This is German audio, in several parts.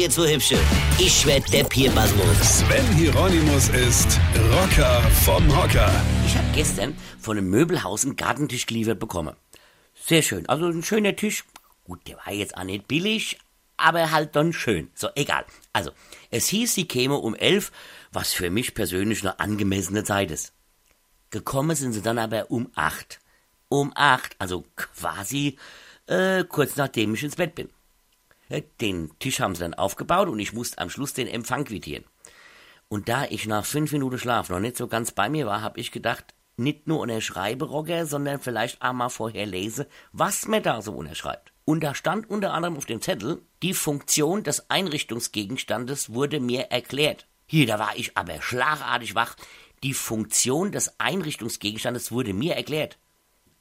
jetzt so hübsche. Ich werd der Pierpasmus. Sven Hieronymus ist Rocker vom Hocker. Ich habe gestern von einem Möbelhaus einen Gartentisch geliefert bekommen. Sehr schön. Also ein schöner Tisch. Gut, der war jetzt auch nicht billig, aber halt dann schön. So, egal. Also, es hieß, sie käme um elf, was für mich persönlich eine angemessene Zeit ist. Gekommen sind sie dann aber um acht. Um acht, also quasi äh, kurz nachdem ich ins Bett bin. Den Tisch haben sie dann aufgebaut und ich musste am Schluss den Empfang quittieren. Und da ich nach fünf Minuten Schlaf noch nicht so ganz bei mir war, habe ich gedacht, nicht nur unterschreibe Rocker, sondern vielleicht auch mal vorher lese, was mir da so unterschreibt. Und da stand unter anderem auf dem Zettel, die Funktion des Einrichtungsgegenstandes wurde mir erklärt. Hier, da war ich aber schlagartig wach. Die Funktion des Einrichtungsgegenstandes wurde mir erklärt.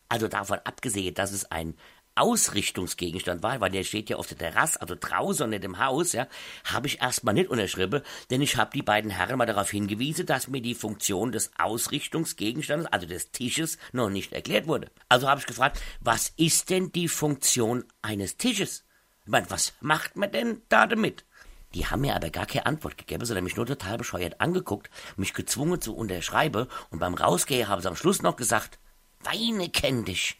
Also davon abgesehen, dass es ein Ausrichtungsgegenstand war, weil der steht ja auf der Terrasse, also draußen und nicht im Haus, ja, habe ich erstmal nicht unterschrieben, denn ich habe die beiden Herren mal darauf hingewiesen, dass mir die Funktion des Ausrichtungsgegenstandes, also des Tisches, noch nicht erklärt wurde. Also habe ich gefragt, was ist denn die Funktion eines Tisches? Ich meine, was macht man denn da damit? Die haben mir aber gar keine Antwort gegeben, sondern mich nur total bescheuert angeguckt, mich gezwungen zu unterschreiben und beim Rausgehen haben sie am Schluss noch gesagt, Weine kenn dich.